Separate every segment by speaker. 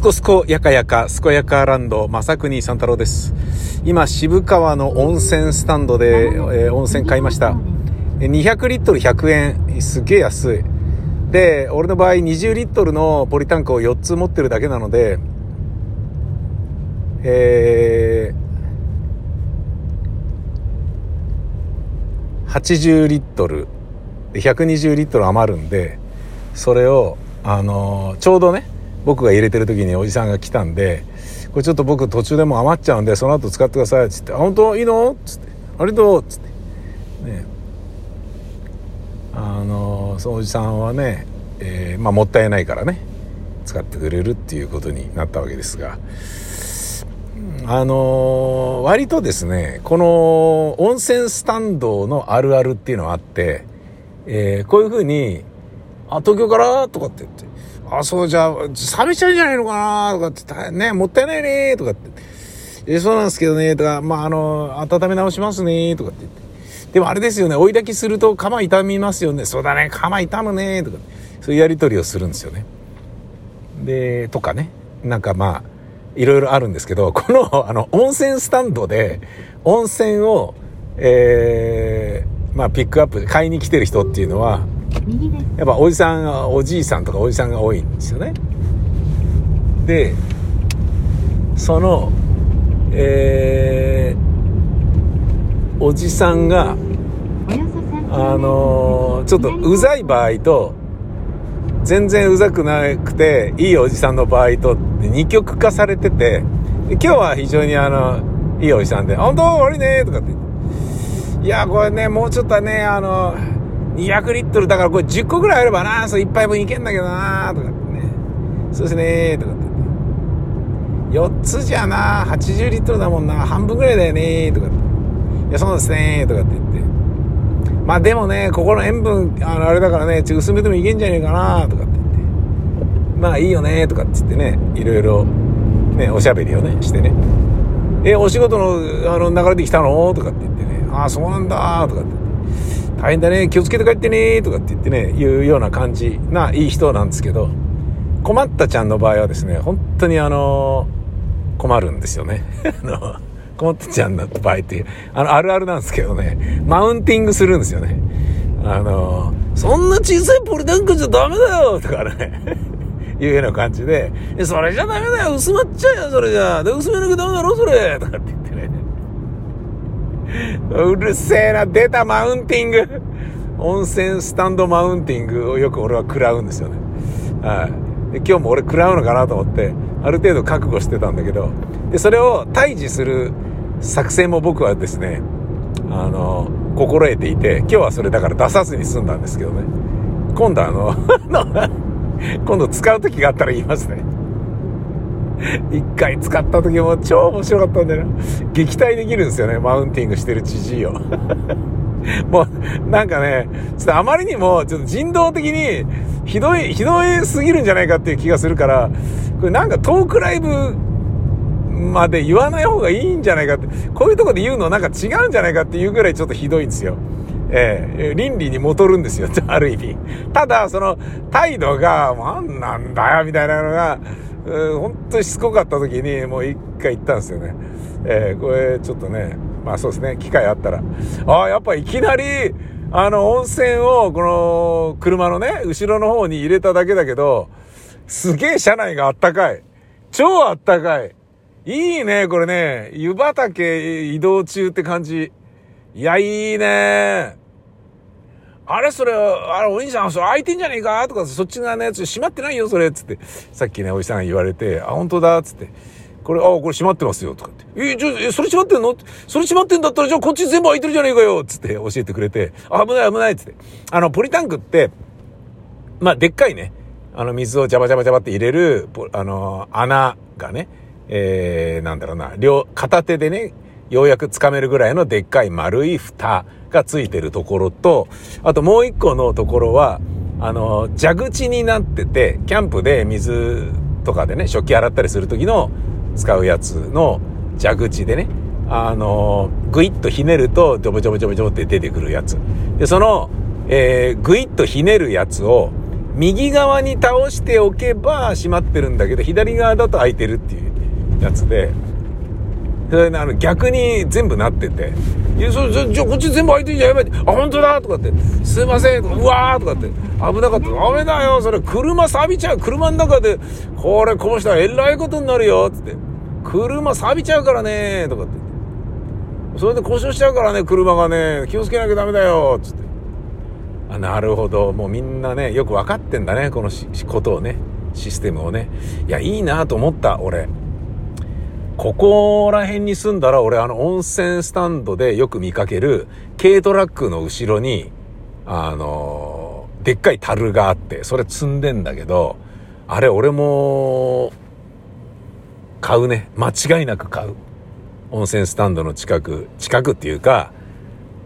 Speaker 1: すこすこやかやか、すこやかランド、正国三太郎です。今、渋川の温泉スタンドで、えー、温泉買いました。200リットル100円。すげえ安い。で、俺の場合20リットルのポリタンクを4つ持ってるだけなので、えー、80リットル、120リットル余るんで、それを、あのー、ちょうどね、僕が入れてる時におじさんが来たんで、これちょっと僕途中でも余っちゃうんで、その後使ってください、つって、あ、本当？いいの？つって、ありがとう。つって。ね。あの、そのおじさんはね、えー、まあもったいないからね、使ってくれるっていうことになったわけですが、あの割とですね、この温泉スタンドのあるあるっていうのはあって、えー、こういうふうに、あ、東京から？とかって言って、あ、そうじゃあ、冷めちゃうんじゃないのかなとかって、ね、もったいないねとかって。え、そうなんですけどね、とか、まあ、あの、温め直しますねとかって言って。でもあれですよね、追い炊きすると釜傷みますよね。そうだね、釜傷むねとか、そういうやり取りをするんですよね。で、とかね。なんかまあ、いろいろあるんですけど、この、あの、温泉スタンドで、温泉を、えー、まあ、ピックアップ、買いに来てる人っていうのは、やっぱおじさんがおじいさんとかおじさんが多いんですよね。でそのえー、おじさんがあのー、ちょっとうざい場合と全然うざくなくていいおじさんの場合と二極化されてて今日は非常にあのいいおじさんで「本当悪いね」とかって「いやこれねもうちょっとねあの200リットルだからこれ10個ぐらいあればな、それ1杯分いけんだけどな、とかってね。そうですね、とかって。4つじゃな、80リットルだもんな、半分ぐらいだよね、とかって。いや、そうですね、とかって言って。まあでもね、ここの塩分、あの、あれだからね、ちょ薄めてもいけんじゃねえかな、とかって言って。まあいいよね、とかって言ってね、いろいろ、ね、おしゃべりをね、してね。え、お仕事の、あの、流れてきたの？とかって言ってね。ああ、そうなんだ、とかって。大変だね、気をつけて帰ってね、とかって言ってね、いうような感じないい人なんですけど、困ったちゃんの場合はですね、本当にあの、困るんですよね。あの、困ったちゃんの場合っていう、あの、あるあるなんですけどね、マウンティングするんですよね。あの、そんな小さいポリタンクじゃダメだよとかね。いうような感じで、それじゃダメだよ薄まっちゃうよそれじゃで、薄めなきゃダメだろそれとかって言って。うるせえな、出たマウンティング。温泉スタンドマウンティングをよく俺は食らうんですよね。はい。で今日も俺食らうのかなと思って、ある程度覚悟してたんだけど、で、それを退治する作戦も僕はですね、あの、心得ていて、今日はそれだから出さずに済んだんですけどね。今度あの 今度使う時があったら言いますね。一回使った時も超面白かったんだよな。撃退できるんですよね、マウンティングしてる知事を。もう、なんかね、ちょっとあまりにも、ちょっと人道的に、ひどい、ひどいすぎるんじゃないかっていう気がするから、これなんかトークライブまで言わない方がいいんじゃないかって、こういうとこで言うのなんか違うんじゃないかっていうぐらいちょっとひどいんですよ。えー、倫理に戻るんですよ、ある意味。ただ、その、態度が、なんなんだよ、みたいなのが、本当にしつこかった時にもう一回行ったんですよね。えー、これちょっとね、まあそうですね、機会あったら。ああ、やっぱいきなり、あの、温泉を、この、車のね、後ろの方に入れただけだけど、すげえ車内があったかい。超あったかい。いいね、これね。湯畑移動中って感じ。いや、いいね。あれそれ、あれお兄さん、それ開いてんじゃねえか？とか、そっち側のやつ閉まってないよ、それつって。さっきね、おじさんが言われて、あ、本当だ？つって。これ、あ、これ閉まってますよ、とかって。え、じゃえ、それ閉まってんの？それ閉まってんだったら、じゃあこっち全部開いてるじゃねえかよつって教えてくれて、危ない危ないつって。あの、ポリタンクって、まあ、でっかいね、あの、水をジャバジャバジャバって入れる、あの、穴がね、えー、なんだろうな、両、片手でね、ようやく掴めるぐらいのでっかい丸い蓋がついてるところと、あともう一個のところは、あの、蛇口になってて、キャンプで水とかでね、食器洗ったりする時の使うやつの蛇口でね、あの、ぐいっとひねると、ジョボジョボジョボジョボって出てくるやつ。で、その、えー、ぐいっとひねるやつを、右側に倒しておけば閉まってるんだけど、左側だと開いてるっていうやつで、それであの逆に全部なってて、いや、それ、じゃこっち全部開いてんじゃん、やばいあ、本当だとかって、すいませんとか、うわーとかって、危なかった。ダメだよ、それ、車錆びちゃう。車の中で、これこうしたらえらいことになるよ、っつって。車錆びちゃうからね、とかって。それで故障しちゃうからね、車がね、気をつけなきゃダメだよ、つって。あ、なるほど。もうみんなね、よく分かってんだね、このことをね、システムをね。いや、いいなと思った、俺。ここら辺に住んだら俺あの温泉スタンドでよく見かける軽トラックの後ろに、あのでっかい樽があって、それ積んでんだけど、あれ俺も、買うね。間違いなく買う。温泉スタンドの近く、近くっていうか、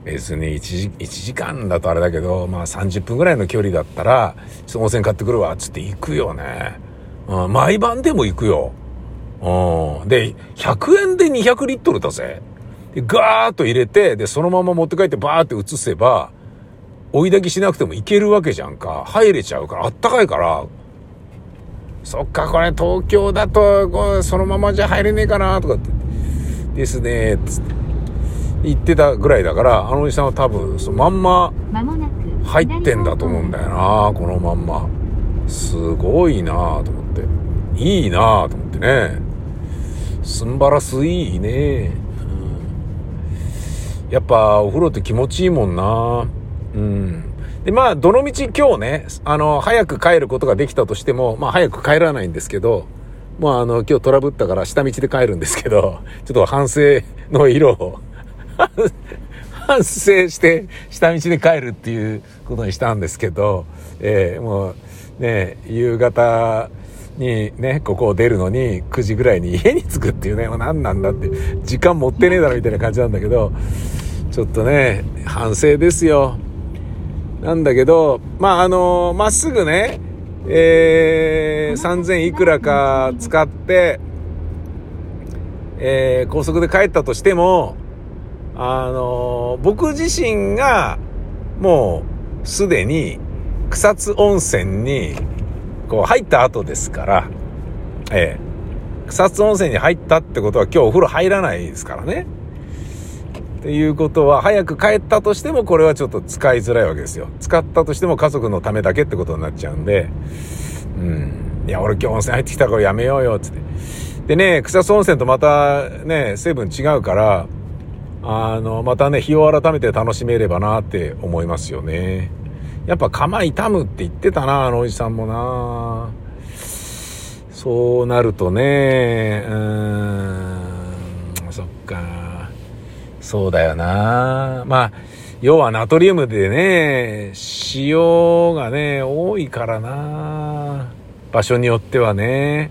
Speaker 1: 別に1時 ,1 時間だとあれだけど、まあ30分ぐらいの距離だったら、ちょっと温泉買ってくるわっ、つって行くよね。うん、毎晩でも行くよ。うん。で、100円で200リットルだぜ。で、ガーッと入れて、で、そのまま持って帰ってバーって移せば、追い炊きしなくてもいけるわけじゃんか。入れちゃうから、あったかいから。そっか、これ東京だと、そのままじゃ入れねえかな、とかって。ですね、つって。言ってたぐらいだから、あのおじさんは多分、そのまんま、入ってんだと思うんだよな、このまんま。すごいなと思って。いいなぁと思ってね。すんばらすいいね、うん、やっぱお風呂って気持ちいいもんな。うん。でまあどのみち今日ねあの早く帰ることができたとしてもまあ早く帰らないんですけどまああの今日トラブったから下道で帰るんですけどちょっと反省の色を 反省して下道で帰るっていうことにしたんですけど、えー、もうね夕方にね、ここを出るのに9時ぐらいに家に着くっていうね、何なんだって、時間持ってねえだろみたいな感じなんだけど、ちょっとね、反省ですよ。なんだけど、まあ、あの、まっすぐね、えー、3000いくらか使って、えー、高速で帰ったとしても、あの、僕自身が、もう、すでに、草津温泉にこう入った後ですから、ええ、草津温泉に入ったってことは今日お風呂入らないですからね。っていうことは、早く帰ったとしてもこれはちょっと使いづらいわけですよ。使ったとしても家族のためだけってことになっちゃうんで、うん。いや、俺今日温泉入ってきたからやめようよっ、つって。でね、草津温泉とまたね、成分違うから、あの、またね、日を改めて楽しめればなって思いますよね。やっぱ構痛むって言ってたな、あのおじさんもな。そうなるとね、うーん、そっか。そうだよな。まあ、要はナトリウムでね、塩がね、多いからな。場所によってはね。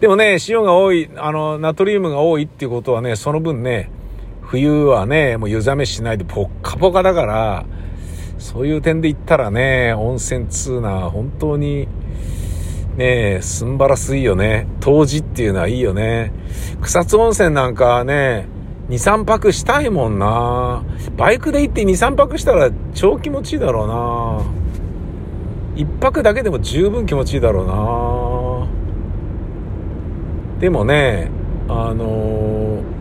Speaker 1: でもね、塩が多い、あの、ナトリウムが多いっていうことはね、その分ね、冬はね、もう湯冷めしないでポッカポカだから、そういう点で言ったらね、温泉ツーナー本当にねえ、すんばらすいよね。当時っていうのはいいよね。草津温泉なんかね、2、3泊したいもんな。バイクで行って2、3泊したら超気持ちいいだろうな。1泊だけでも十分気持ちいいだろうな。でもね、あのー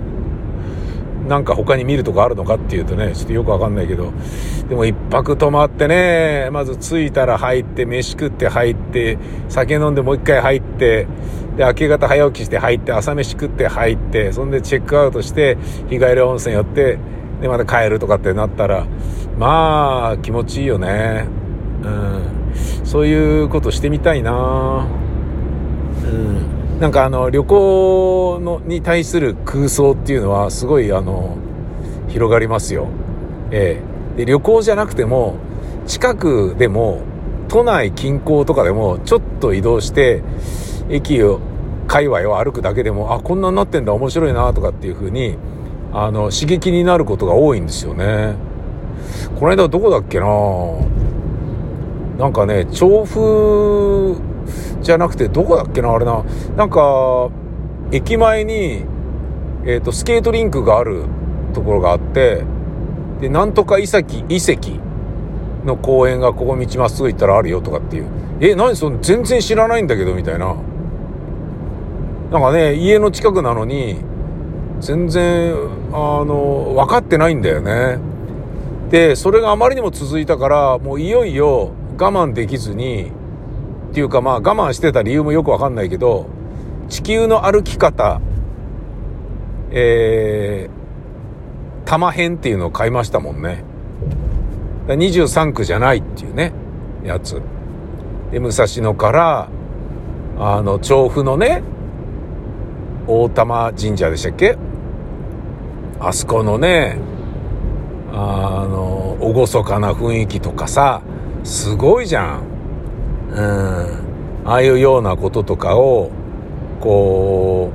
Speaker 1: なんか他に見るとこあるのかっていうとね、ちょっとよくわかんないけど、でも一泊泊まってね、まず着いたら入って、飯食って入って、酒飲んでもう一回入って、で、明け方早起きして入って、朝飯食って入って、そんでチェックアウトして、日帰り温泉寄って、で、また帰るとかってなったら、まあ、気持ちいいよね。うん。そういうことしてみたいなうん。なんかあの旅行のに対する空想っていうのはすごいあの広がりますよ。ええで旅行じゃなくても近くでも都内近郊とかでもちょっと移動して駅を界隈を歩くだけでもあこんなになってんだ面白いなとかっていう風にあの刺激になることが多いんですよね。この間どこだっけななんかね調布じゃなくて、どこだっけな、あれな。なんか、駅前に、えっ、ー、と、スケートリンクがあるところがあって、で、なんとか遺跡、遺跡の公園がここ道まっすぐ行ったらあるよとかっていう。え、何その全然知らないんだけどみたいな。なんかね、家の近くなのに、全然、あの、分かってないんだよね。で、それがあまりにも続いたから、もういよいよ我慢できずに、っていうかまあ我慢してた理由もよくわかんないけど、地球の歩き方、えー、玉編っていうのを買いましたもんね。23区じゃないっていうね、やつ。で、武蔵野から、あの、調布のね、大玉神社でしたっけ？あそこのね、あの、厳かな雰囲気とかさ、すごいじゃん。うん。ああいうようなこととかを、こ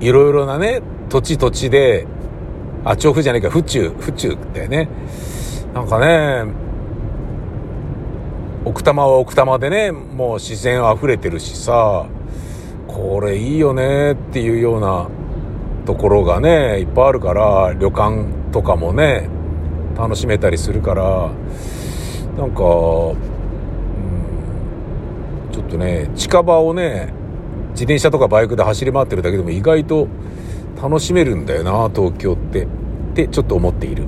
Speaker 1: う、いろいろなね、土地土地で、あ、調布じゃねえか、府中、府中だよね。なんかね、奥多摩は奥多摩でね、もう自然溢れてるしさ、これいいよねっていうようなところがね、いっぱいあるから、旅館とかもね、楽しめたりするから、なんか、ちょっとね、近場をね、自転車とかバイクで走り回ってるだけでも意外と楽しめるんだよな、東京って。ってちょっと思っている。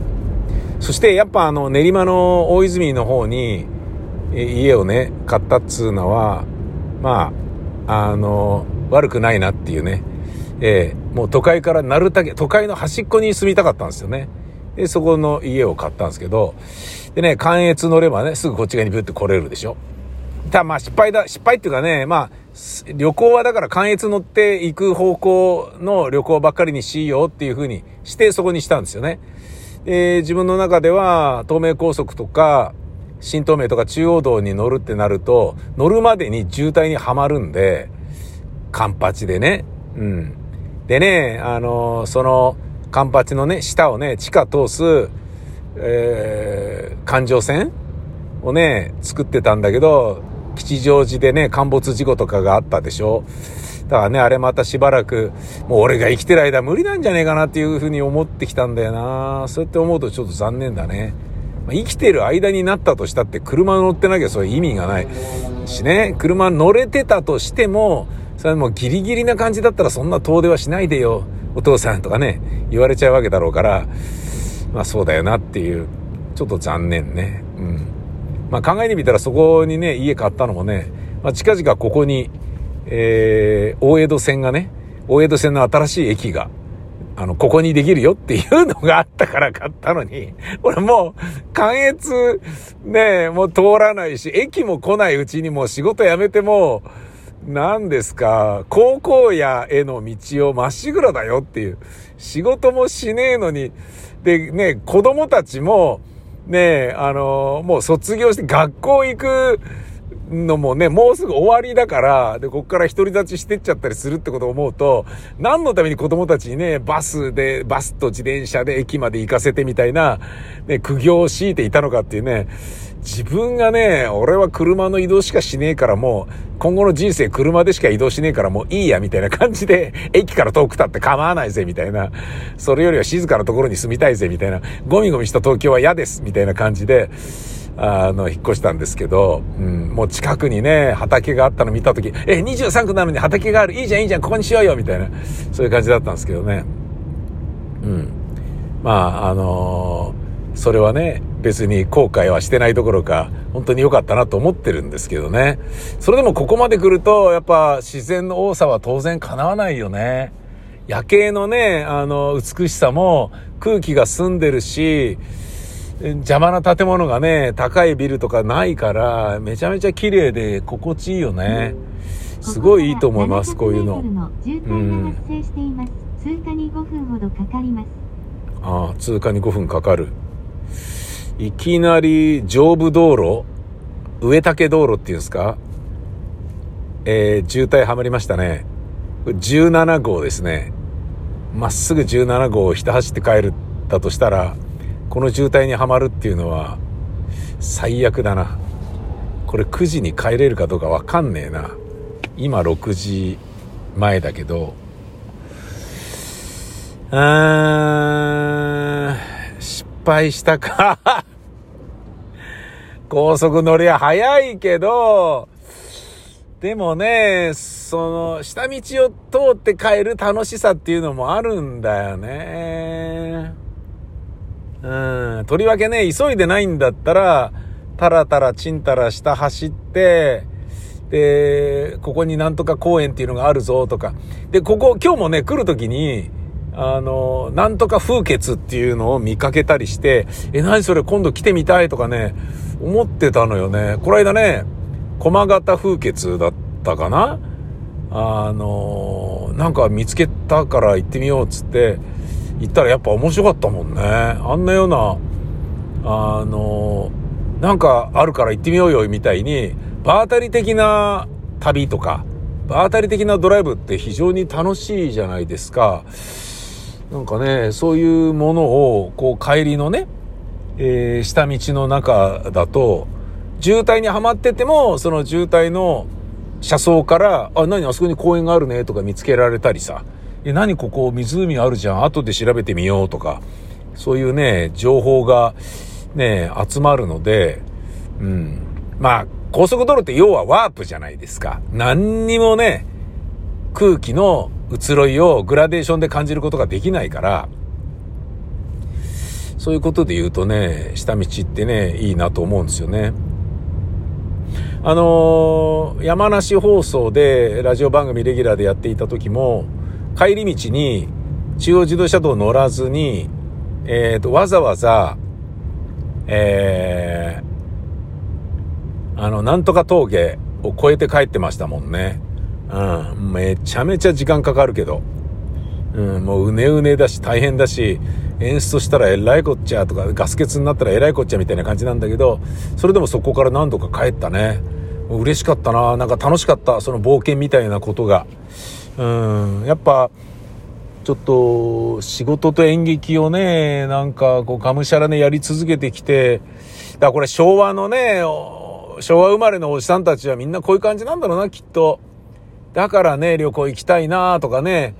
Speaker 1: そしてやっぱあの練馬の大泉の方に家をね、買ったっつうのは、まあ、あの、悪くないなっていうね。えー、もう都会からなるだけ、都会の端っこに住みたかったんですよね。で、そこの家を買ったんですけど、でね、関越乗ればね、すぐこっち側にビュって来れるでしょ。ただまあ失敗だ、失敗っていうかね、まあ、旅行はだから関越乗って行く方向の旅行ばっかりにしようっていう風にしてそこにしたんですよね。で、自分の中では東名高速とか、新東名とか中央道に乗るってなると、乗るまでに渋滞にはまるんで、カンパチでね。うん。でね、あの、その、カンパチのね、下をね、地下通す、えー、環状線をね、作ってたんだけど、吉祥寺でね、陥没事故とかがあったでしょ？だからね、あれまたしばらく、もう俺が生きてる間無理なんじゃねえかなっていうふうに思ってきたんだよなそうやって思うとちょっと残念だね。まあ、生きてる間になったとしたって車乗ってなきゃそういう意味がないしね、車乗れてたとしても、それもうギリギリな感じだったらそんな遠出はしないでよ、お父さんとかね、言われちゃうわけだろうから、まあそうだよなっていう、ちょっと残念ね。うん。まあ考えてみたらそこにね、家買ったのもね、まあ近々ここに、えー、大江戸線がね、大江戸線の新しい駅が、あの、ここにできるよっていうのがあったから 買ったのに、俺もう、関越、ね、もう通らないし、駅も来ないうちにもう仕事辞めても、何ですか、高校屋への道をまっしぐらだよっていう、仕事もしねえのに、で、ね、子供たちも、ねえ、あの、もう卒業して学校行くのもね、もうすぐ終わりだから、で、こっから独り立ちしてっちゃったりするってことを思うと、何のために子供たちにね、バスで、バスと自転車で駅まで行かせてみたいな、ね、苦行を強いていたのかっていうね、自分がね、俺は車の移動しかしねえからもう、今後の人生車でしか移動しねえからもういいや、みたいな感じで、駅から遠く立って構わないぜ、みたいな。それよりは静かなところに住みたいぜ、みたいな。ゴミゴミした東京は嫌です、みたいな感じで、あの、引っ越したんですけど、うん、もう近くにね、畑があったの見たとき、え、23区なのに畑がある、いいじゃん、いいじゃん、ここにしようよ、みたいな、そういう感じだったんですけどね。うん。まあ、あのー、それはね、別に後悔はしてないどころか、本当に良かったなと思ってるんですけどね。それでもここまで来ると、やっぱ自然の多さは当然叶わないよね。夜景のね、あの、美しさも空気が澄んでるし、邪魔な建物がね、高いビルとかないから、めちゃめちゃ綺麗で心地いいよね。すごいいいと思います、こういうの。うん。通過に5分ほどかかります。ああ、通過に5分かかる。いきなり上部道路植竹道路っていうんですか？えー、渋滞はまりましたね。17号ですね。まっすぐ17号をひた走って帰るだとしたら、この渋滞にはまるっていうのは、最悪だな。これ9時に帰れるかどうかわかんねえな。今6時前だけど、あーん、失敗したか 高速乗りゃ早いけど、でもね、その、下道を通って帰る楽しさっていうのもあるんだよね。うん。とりわけね、急いでないんだったら、たらたらちんたら下走って、で、ここになんとか公園っていうのがあるぞとか。で、ここ、今日もね、来るときに、あの、なんとか風穴っていうのを見かけたりして、え、何それ今度来てみたいとかね、思ってたのよね。この間ね、駒形風穴だったかな？あの、なんか見つけたから行ってみようっつって、行ったらやっぱ面白かったもんね。あんなような、あの、なんかあるから行ってみようよみたいに、場当たり的な旅とか、場当たり的なドライブって非常に楽しいじゃないですか。なんかね、そういうものを、こう帰りのね、えー、下道の中だと、渋滞にはまってても、その渋滞の車窓から、あ、何あそこに公園があるねとか見つけられたりさ、え、何ここ湖あるじゃん、後で調べてみようとか、そういうね、情報がね、集まるので、うん。まあ、高速道路って要はワープじゃないですか。何にもね、空気の移ろいをグラデーションで感じることができないから、そういうことで言うとね、下道ってね、いいなと思うんですよね。あのー、山梨放送でラジオ番組レギュラーでやっていた時も、帰り道に中央自動車道乗らずに、えっ、ー、と、わざわざ、えー、あの、なんとか峠を越えて帰ってましたもんね。うん。めちゃめちゃ時間かかるけど。うん、もううねうねだし大変だし、演出したらえらいこっちゃとか、ガス欠になったらえらいこっちゃみたいな感じなんだけど、それでもそこから何度か帰ったね。嬉しかったな。なんか楽しかった。その冒険みたいなことが。うん、やっぱ、ちょっと仕事と演劇をね、なんかこうがむしゃらねやり続けてきて、だからこれ昭和のね、昭和生まれのおじさんたちはみんなこういう感じなんだろうな、きっと。だからね、旅行行きたいなとかね、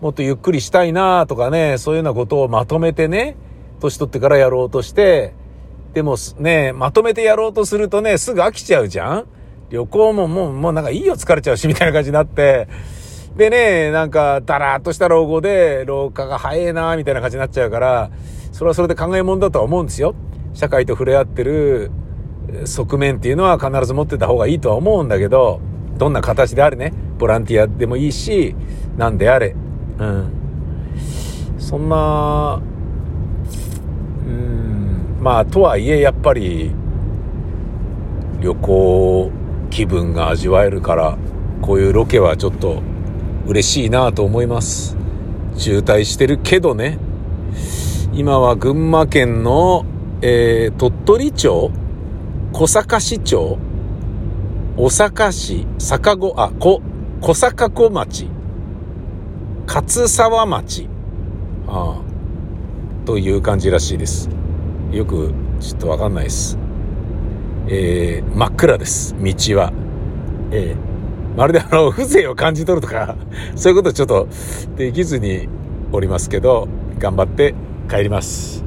Speaker 1: もっとゆっくりしたいなとかね、そういうようなことをまとめてね、年取ってからやろうとして、でもね、まとめてやろうとするとね、すぐ飽きちゃうじゃん。旅行ももう、もうなんかいいよ疲れちゃうし、みたいな感じになって、でね、なんか、だらーっとした老後で、老化が早いなみたいな感じになっちゃうから、それはそれで考えもんだとは思うんですよ。社会と触れ合ってる側面っていうのは必ず持ってた方がいいとは思うんだけど、どんな形であれね、ボランティアでもいいし、なんであれ、うん。そんな、うん、まあ、とはいえ、やっぱり、旅行気分が味わえるから、こういうロケはちょっと嬉しいなと思います。渋滞してるけどね。今は群馬県の、えー、鳥取町小坂市町小坂市坂子、あ、小、小坂子町勝沢町ああという感じらしいです。よくちょっとわかんないです。えー、真っ暗です、道は。えー、まるであの、風情を感じ取るとか、そういうことちょっとできずにおりますけど、頑張って帰ります。